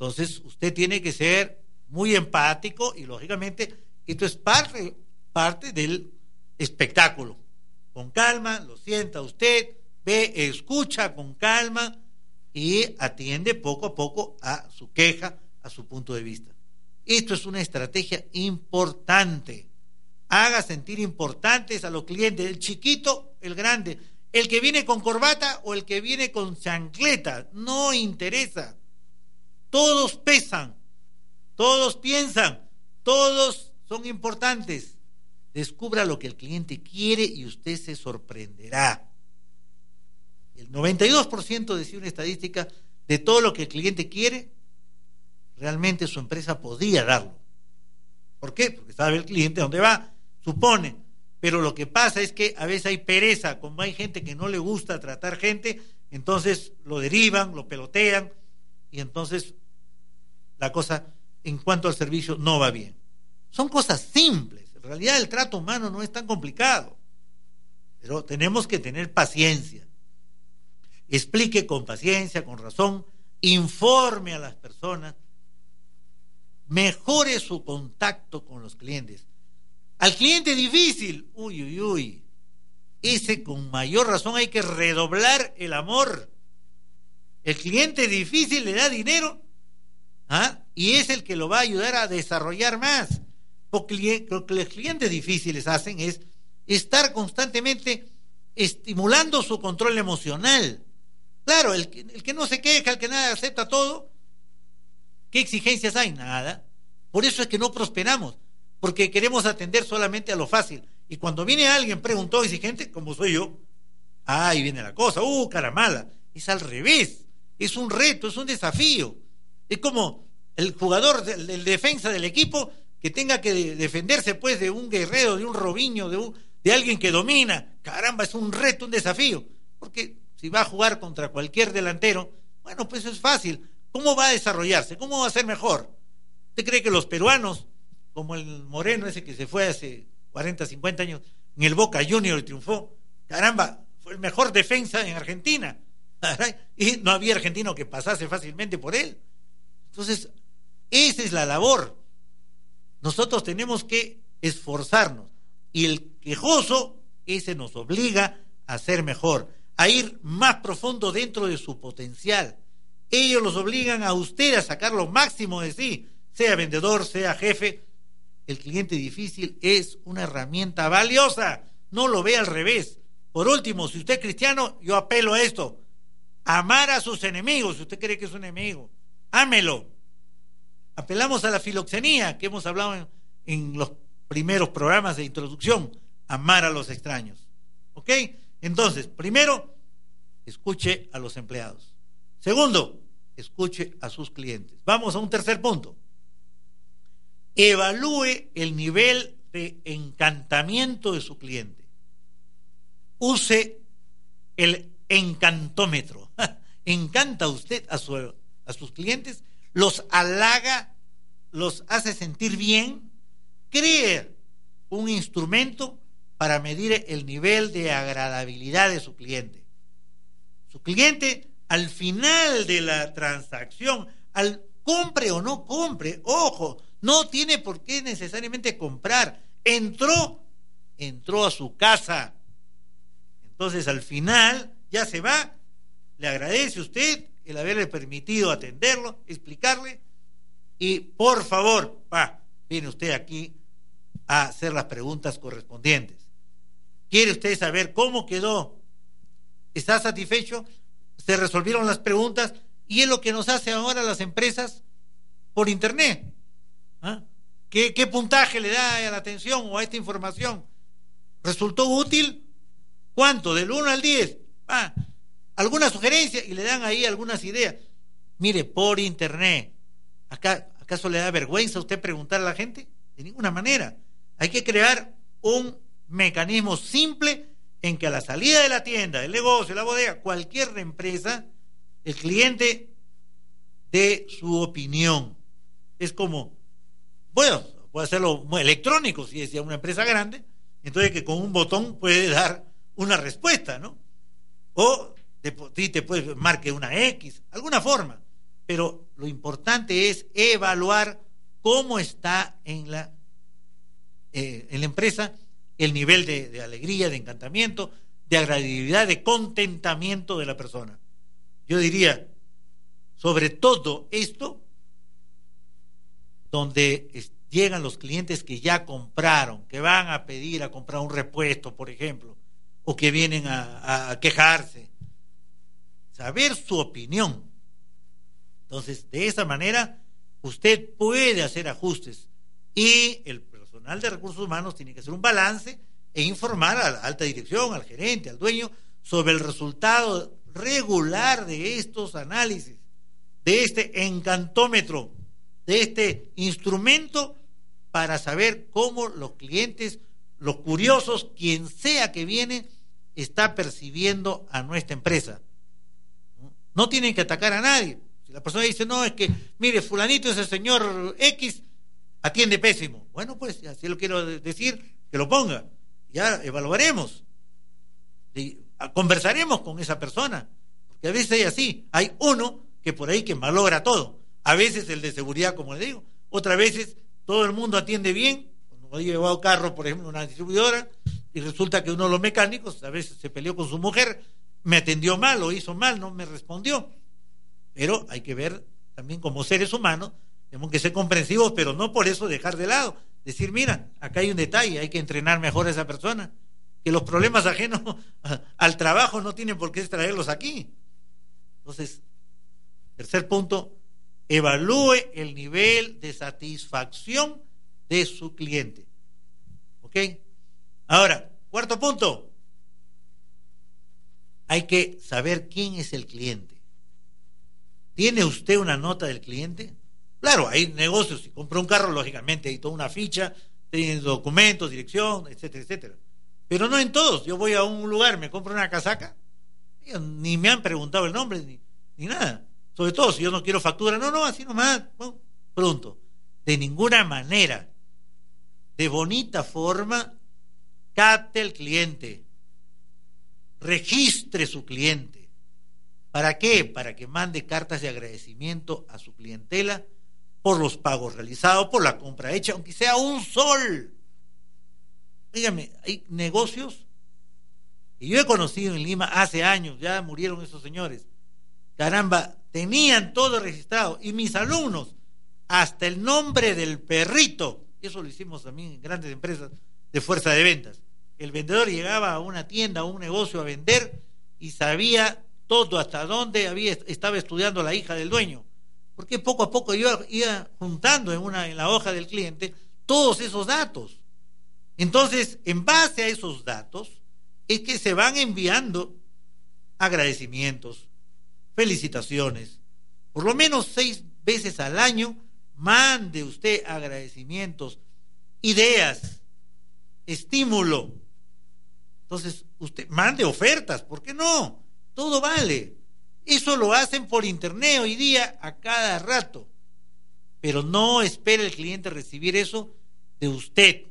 entonces usted tiene que ser muy empático y lógicamente esto es parte, parte del espectáculo. Con calma, lo sienta usted, ve, escucha con calma y atiende poco a poco a su queja, a su punto de vista. Esto es una estrategia importante haga sentir importantes a los clientes, el chiquito, el grande, el que viene con corbata o el que viene con chancleta, no interesa. Todos pesan, todos piensan, todos son importantes. Descubra lo que el cliente quiere y usted se sorprenderá. El 92% decía una estadística de todo lo que el cliente quiere, realmente su empresa podría darlo. ¿Por qué? Porque sabe el cliente dónde va, supone. Pero lo que pasa es que a veces hay pereza, como hay gente que no le gusta tratar gente, entonces lo derivan, lo pelotean y entonces la cosa en cuanto al servicio no va bien. Son cosas simples. En realidad el trato humano no es tan complicado. Pero tenemos que tener paciencia. Explique con paciencia, con razón, informe a las personas, mejore su contacto con los clientes. Al cliente difícil, uy, uy, uy, ese con mayor razón hay que redoblar el amor. El cliente difícil le da dinero ¿ah? y es el que lo va a ayudar a desarrollar más. Porque lo que los clientes difíciles hacen es estar constantemente estimulando su control emocional. Claro, el, el que no se queja, el que nada acepta todo, ¿qué exigencias hay? Nada. Por eso es que no prosperamos porque queremos atender solamente a lo fácil. Y cuando viene alguien preguntó exigente, como soy yo, ahí viene la cosa, uh, cara mala. Es al revés, es un reto, es un desafío. Es como el jugador, el, defensa del equipo, que tenga que defenderse pues de un guerrero, de un robiño, de, un, de alguien que domina. Caramba, es un reto, un desafío. Porque si va a jugar contra cualquier delantero, bueno, pues es fácil. ¿Cómo va a desarrollarse? ¿Cómo va a ser mejor? ¿Usted cree que los peruanos, como el moreno ese que se fue hace 40, 50 años, en el Boca Junior triunfó? Caramba, fue el mejor defensa en Argentina. Y no había argentino que pasase fácilmente por él. Entonces, esa es la labor. Nosotros tenemos que esforzarnos. Y el quejoso, ese nos obliga a ser mejor, a ir más profundo dentro de su potencial. Ellos los obligan a usted a sacar lo máximo de sí, sea vendedor, sea jefe. El cliente difícil es una herramienta valiosa. No lo ve al revés. Por último, si usted es cristiano, yo apelo a esto. Amar a sus enemigos, si usted cree que es un enemigo. Ámelo. Apelamos a la filoxenía que hemos hablado en, los primeros programas de introducción. Amar a los extraños. ¿Ok? Entonces, primero, escuche a los empleados. Segundo, escuche a sus clientes. Vamos a un tercer punto. Evalúe el nivel de encantamiento de su cliente. Use el encantómetro. ¿Encanta usted a, a sus clientes? ¿Los halaga? ¿Los hace sentir bien? Cree un instrumento para medir el nivel de agradabilidad de su cliente. Su cliente, al final de la transacción, al compre o no compre, ojo, no tiene por qué necesariamente comprar. Entró, entró a su casa. Entonces, al final, ya se va, le agradece usted el haberle permitido atenderlo, explicarle, y por favor, va, viene usted aquí a hacer las preguntas correspondientes. ¿Quiere usted saber cómo quedó? ¿Está satisfecho? ¿Se resolvieron las preguntas? Y es lo que nos hace ahora las empresas por Internet. ¿Ah? ¿Qué, puntaje le da a la atención o a esta información? ¿Resultó útil? ¿Cuánto? ¿Del 1 al 10? Ah, ¿Alguna sugerencia? Y le dan ahí algunas ideas. Mire, por Internet. ¿Acá, ¿Acaso le da vergüenza a usted preguntar a la gente? De ninguna manera. Hay que crear un mecanismo simple en que a la salida de la tienda, del negocio, la bodega, cualquier empresa, el cliente dé su opinión. Es como, bueno, puede hacerlo electrónico si es una empresa grande, entonces que con un botón puede dar una respuesta, ¿no? O te, te puede marque una X, alguna forma. Pero lo importante es evaluar cómo está en la, eh, en la empresa el nivel de, alegría, de encantamiento, de agradabilidad, de contentamiento de la persona. Yo diría, sobre todo esto, donde llegan los clientes que ya compraron, que van a pedir a comprar un repuesto, por ejemplo, o que vienen a quejarse. Saber su opinión. Entonces, de esa manera, usted puede hacer ajustes y el de Recursos Humanos tiene que hacer un balance e informar a la alta dirección, al gerente, al dueño, sobre el resultado regular de estos análisis, de este encantómetro, de este instrumento para saber cómo los clientes, los curiosos, quien sea que viene, está percibiendo a nuestra empresa. No tienen que atacar a nadie. Si la persona dice, no, es que, mire, fulanito es el señor X, atiende pésimo. Bueno, pues así lo quiero decir, que lo ponga. Ya evaluaremos. Y conversaremos con esa persona. Porque a veces hay así. Hay uno que por ahí que malogra todo. A veces el de seguridad, como le digo. Otras veces todo el mundo atiende bien. Cuando he llevado carro, por ejemplo, una distribuidora, y resulta que uno de los mecánicos a veces se peleó con su mujer, me atendió mal, o hizo mal, no me respondió. Pero hay que ver también como seres humanos tenemos que ser comprensivos, pero no por eso dejar de lado. Decir, mira, acá hay un detalle, hay que entrenar mejor a esa persona. Que los problemas ajenos al trabajo no tienen por qué traerlos aquí. Entonces, tercer punto, evalúe el nivel de satisfacción de su cliente. ¿Ok? Ahora, cuarto punto, hay que saber quién es el cliente. ¿Tiene usted una nota del cliente? Claro, hay negocios, si compra un carro, lógicamente hay toda una ficha, tiene documentos, dirección, etcétera, etcétera. Pero no en todos. Yo voy a un lugar, me compro una casaca, ni me han preguntado el nombre, ni, ni nada. Sobre todo si yo no quiero factura, no, no, así nomás, pronto. De ninguna manera, de bonita forma, capte el cliente, registre su cliente. ¿Para qué? Para que mande cartas de agradecimiento a su clientela por los pagos realizados, por la compra hecha, aunque sea un sol. Dígame, hay negocios y yo he conocido en Lima hace años, ya murieron esos señores. Caramba, tenían todo registrado y mis alumnos, hasta el nombre del perrito, eso lo hicimos también en grandes empresas de fuerza de ventas. El vendedor llegaba a una tienda, a un negocio a vender y sabía todo hasta dónde había, estaba estudiando la hija del dueño. Porque poco a poco yo iba juntando en, una, en la hoja del cliente todos esos datos. Entonces, en base a esos datos, es que se van enviando agradecimientos, felicitaciones. Por lo menos seis veces al año, mande usted agradecimientos, ideas, estímulo, entonces, usted mande ofertas, ¿por qué no? Todo vale. Eso lo hacen por internet hoy día a cada rato. Pero no espere el cliente recibir eso de usted.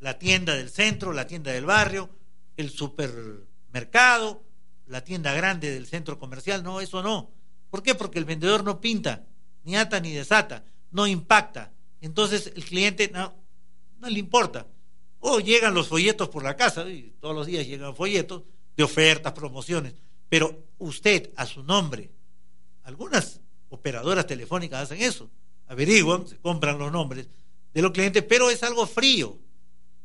La tienda del centro, la tienda del barrio, el supermercado, la tienda grande del centro comercial. No, eso no. ¿Por qué? Porque el vendedor no pinta, ni ata ni desata, no impacta. Entonces el cliente no, no le importa. O llegan los folletos por la casa, y todos los días llegan folletos de ofertas, promociones, pero usted a su nombre, algunas operadoras telefónicas hacen eso, averiguan, se compran los nombres de los clientes, pero es algo frío,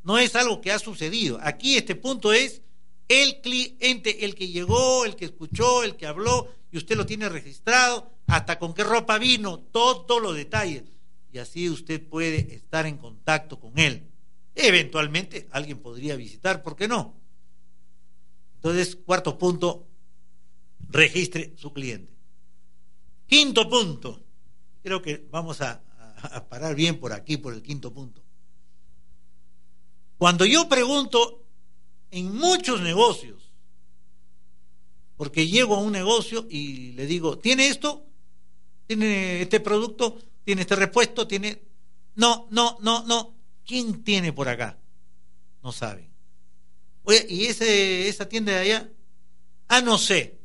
no es algo que ha sucedido. Aquí este punto es el cliente, el que llegó, el que escuchó, el que habló, y usted lo tiene registrado, hasta con qué ropa vino, todos los detalles. Y así usted puede estar en contacto con él. Eventualmente alguien podría visitar, ¿por qué no? Entonces, cuarto punto, registre su cliente. Quinto punto, creo que vamos a, parar bien por aquí, por el quinto punto. Cuando yo pregunto en muchos negocios, porque llego a un negocio y le digo, ¿tiene esto? ¿Tiene este producto? ¿Tiene este repuesto? ¿Tiene...? No, no, no, no. ¿Quién tiene por acá? No saben. Oye, ¿y ese, esa tienda de allá? Ah, no sé.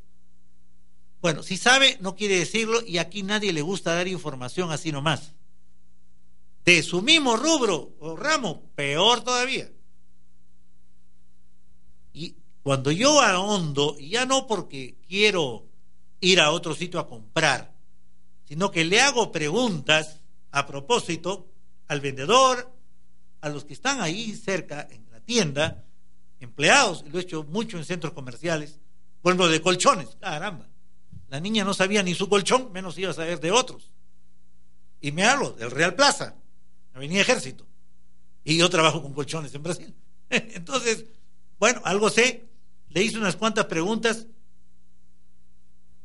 Bueno, si sabe, no quiere decirlo y aquí nadie le gusta dar información así nomás. De su mismo rubro o ramo, peor todavía. Y cuando yo ahondo, y ya no porque quiero ir a otro sitio a comprar, sino que le hago preguntas a propósito al vendedor, a los que están ahí cerca, en la tienda, empleados, y lo he hecho mucho en centros comerciales, bueno, de colchones, caramba. La niña no sabía ni su colchón, menos iba a saber de otros. Y me hablo del Real Plaza, Avenida Ejército. Y yo trabajo con colchones en Brasil. Entonces, bueno, algo sé, le hice unas cuantas preguntas,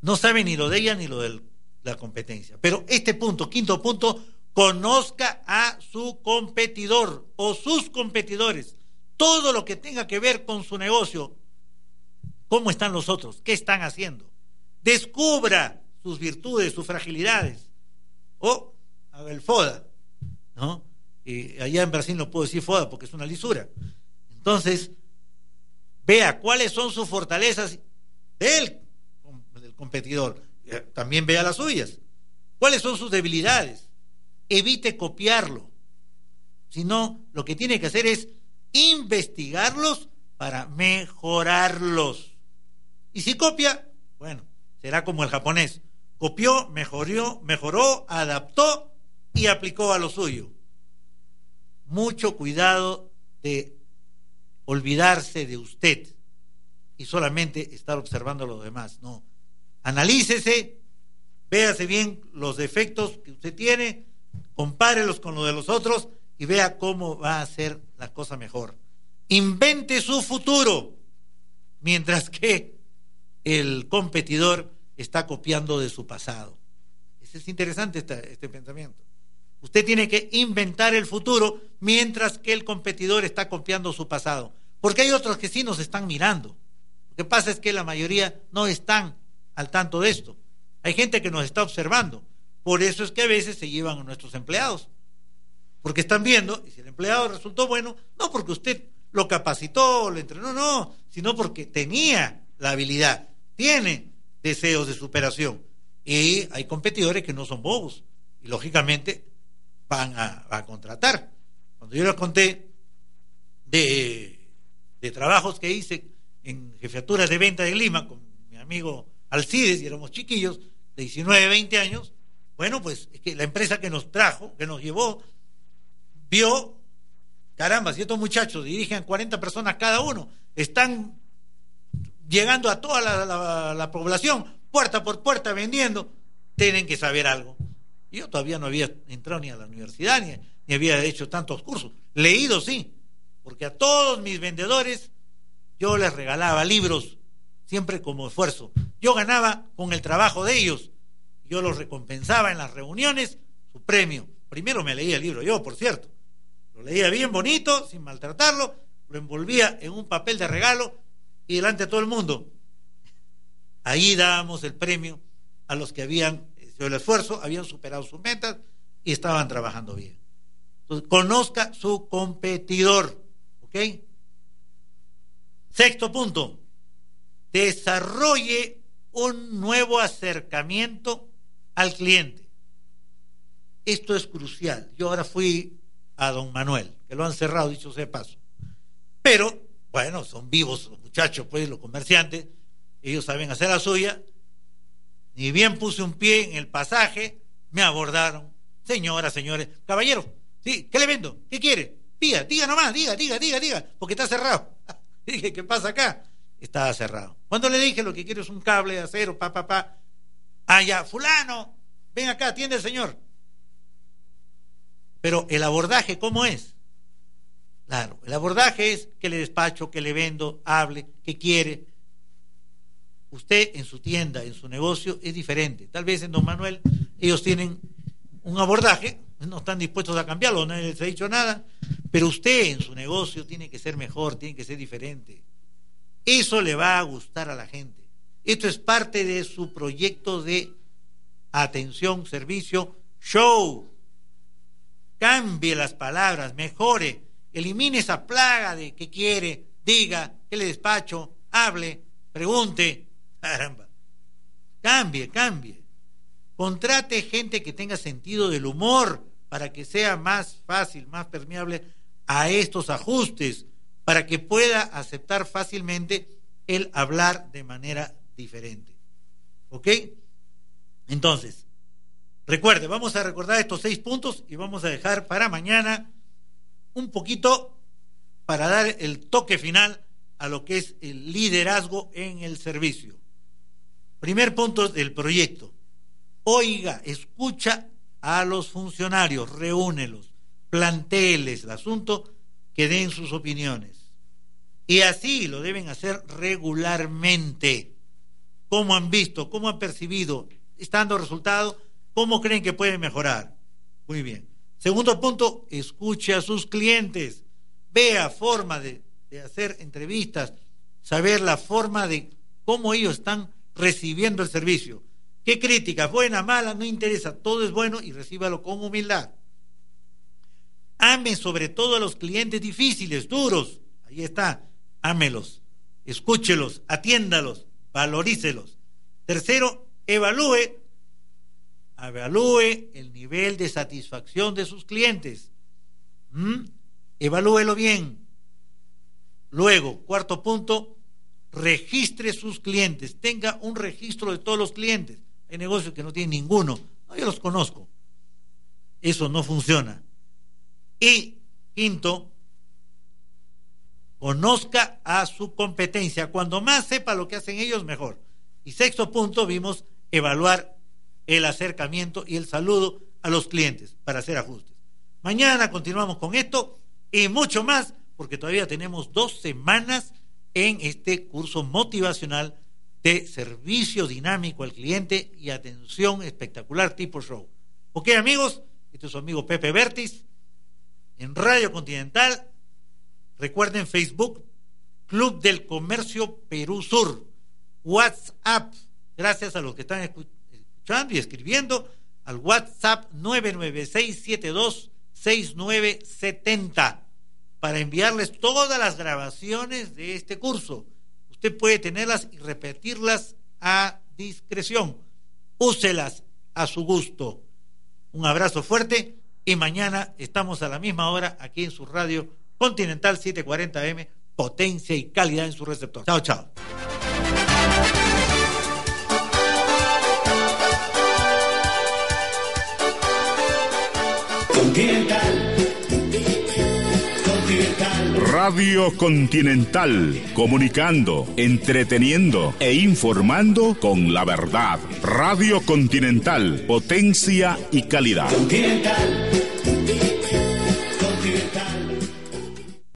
no sabe ni lo de ella ni lo de la competencia. Pero este punto, quinto punto, conozca a su competidor o sus competidores. Todo lo que tenga que ver con su negocio. ¿Cómo están los otros? ¿Qué están haciendo? Descubra sus virtudes, sus fragilidades. O haga el FODA. ¿no? Y allá en Brasil no puedo decir FODA porque es una lisura. Entonces, vea cuáles son sus fortalezas del, del competidor. También vea las suyas. ¿Cuáles son sus debilidades? Evite copiarlo, sino lo que tiene que hacer es investigarlos para mejorarlos. Y si copia, bueno, será como el japonés. Copió, mejoró, mejoró, adaptó y aplicó a lo suyo. Mucho cuidado de olvidarse de usted y solamente estar observando a los demás. No. Analícese, véase bien los defectos que usted tiene, compárelos con lo de los otros y vea cómo va a ser la cosa mejor. Invente su futuro, mientras que el competidor está copiando de su pasado. Es Es interesante este pensamiento. Usted tiene que inventar el futuro mientras que el competidor está copiando su pasado. Porque hay otros que sí nos están mirando. Lo que pasa es que la mayoría no están al tanto de esto. Hay gente que nos está observando. Por eso es que a veces se llevan a nuestros empleados. Porque están viendo, y si el empleado resultó bueno, no porque usted lo capacitó, lo entrenó, no, sino porque tenía la habilidad, tiene deseos de superación. Y hay competidores que no son bobos. Y lógicamente van a, contratar. Cuando yo les conté de, trabajos que hice en jefatura de venta de Lima con mi amigo Alcides, y éramos chiquillos, de 19, 20 años, bueno, pues es que la empresa que nos trajo, que nos llevó, vio, caramba, si estos muchachos dirigen 40 personas cada uno, están llegando a toda la población, puerta por puerta vendiendo, tienen que saber algo. Yo todavía no había entrado ni a la universidad, ni, ni había hecho tantos cursos. Leído sí, porque a todos mis vendedores yo les regalaba libros, siempre como esfuerzo. Yo ganaba con el trabajo de ellos. Yo los recompensaba en las reuniones su premio. Primero me leía el libro yo, por cierto. Lo leía bien bonito, sin maltratarlo, lo envolvía en un papel de regalo y delante de todo el mundo. Ahí dábamos el premio a los que habían el esfuerzo, habían superado sus metas y estaban trabajando bien. Entonces, conozca su competidor. ¿Ok? Sexto punto, desarrolle un nuevo acercamiento al cliente. Esto es crucial. Yo ahora fui a don Manuel, que lo han cerrado, dicho sea paso. Pero, bueno, son vivos los muchachos, pues, los comerciantes, ellos saben hacer la suya, ni bien puse un pie en el pasaje, me abordaron. Señora, señores, caballero, ¿sí? ¿qué le vendo? ¿Qué quiere? Diga, diga nomás, diga, diga, diga, diga, porque está cerrado. dije, ¿qué pasa acá? Estaba cerrado. Cuando le dije lo que quiero es un cable de acero, pa, pa, pa. Allá, fulano, ven acá, atiende el señor. Pero el abordaje, ¿cómo es? Claro, el abordaje es que le despacho, que le vendo, hable, que quiere, usted en su tienda, en su negocio, es diferente. Tal vez en Don Manuel ellos tienen un abordaje, no están dispuestos a cambiarlo, no les ha dicho nada, pero usted en su negocio tiene que ser mejor, tiene que ser diferente. Eso le va a gustar a la gente. Esto es parte de su proyecto de atención, servicio, show. Cambie las palabras, mejore, elimine esa plaga de que quiere, diga, que le despacho, hable, pregunte, Caramba. Cambie, cambie. Contrate gente que tenga sentido del humor para que sea más fácil, más permeable a estos ajustes, para que pueda aceptar fácilmente el hablar de manera diferente. ¿Ok? Entonces, recuerde, vamos a recordar estos seis puntos y vamos a dejar para mañana un poquito para dar el toque final a lo que es el liderazgo en el servicio. Primer punto del proyecto. Oiga, escucha a los funcionarios, reúnelos, plantéles el asunto, que den sus opiniones. Y así lo deben hacer regularmente. ¿Cómo han visto? ¿Cómo han percibido? ¿Estando resultados? ¿Cómo creen que pueden mejorar? Muy bien. Segundo punto, escuche a sus clientes. Vea forma de, hacer entrevistas, saber la forma de cómo ellos están recibiendo el servicio. ¿Qué crítica? Buena, mala, no interesa, todo es bueno y recíbalo con humildad. Ame sobre todo a los clientes difíciles, duros. Ahí está, ámelos, escúchelos, atiéndalos, valorícelos. Tercero, evalúe, evalúe el nivel de satisfacción de sus clientes. ¿Mm? Evalúelo bien. Luego, cuarto punto, registre sus clientes, tenga un registro de todos los clientes. Hay negocios que no tienen ninguno. yo los conozco. Eso no funciona. Y quinto, conozca a su competencia. Cuando más sepa lo que hacen ellos, mejor. Y sexto punto, vimos evaluar el acercamiento y el saludo a los clientes para hacer ajustes. Mañana continuamos con esto y mucho más, porque todavía tenemos dos semanas en este curso motivacional de servicio dinámico al cliente y atención espectacular tipo show. Ok amigos, este es su amigo Pepe Vertis en Radio Continental. Recuerden Facebook, Club del Comercio Perú Sur, WhatsApp, gracias a los que están escuchando y escribiendo al WhatsApp 996726970 para enviarles todas las grabaciones de este curso. Usted puede tenerlas y repetirlas a discreción. Úselas a su gusto. Un abrazo fuerte y mañana estamos a la misma hora aquí en su radio Continental 740M, potencia y calidad en su receptor. Chao, chao. Continental. Radio Continental, comunicando, entreteniendo e informando con la verdad. Radio Continental, potencia y calidad. Continental.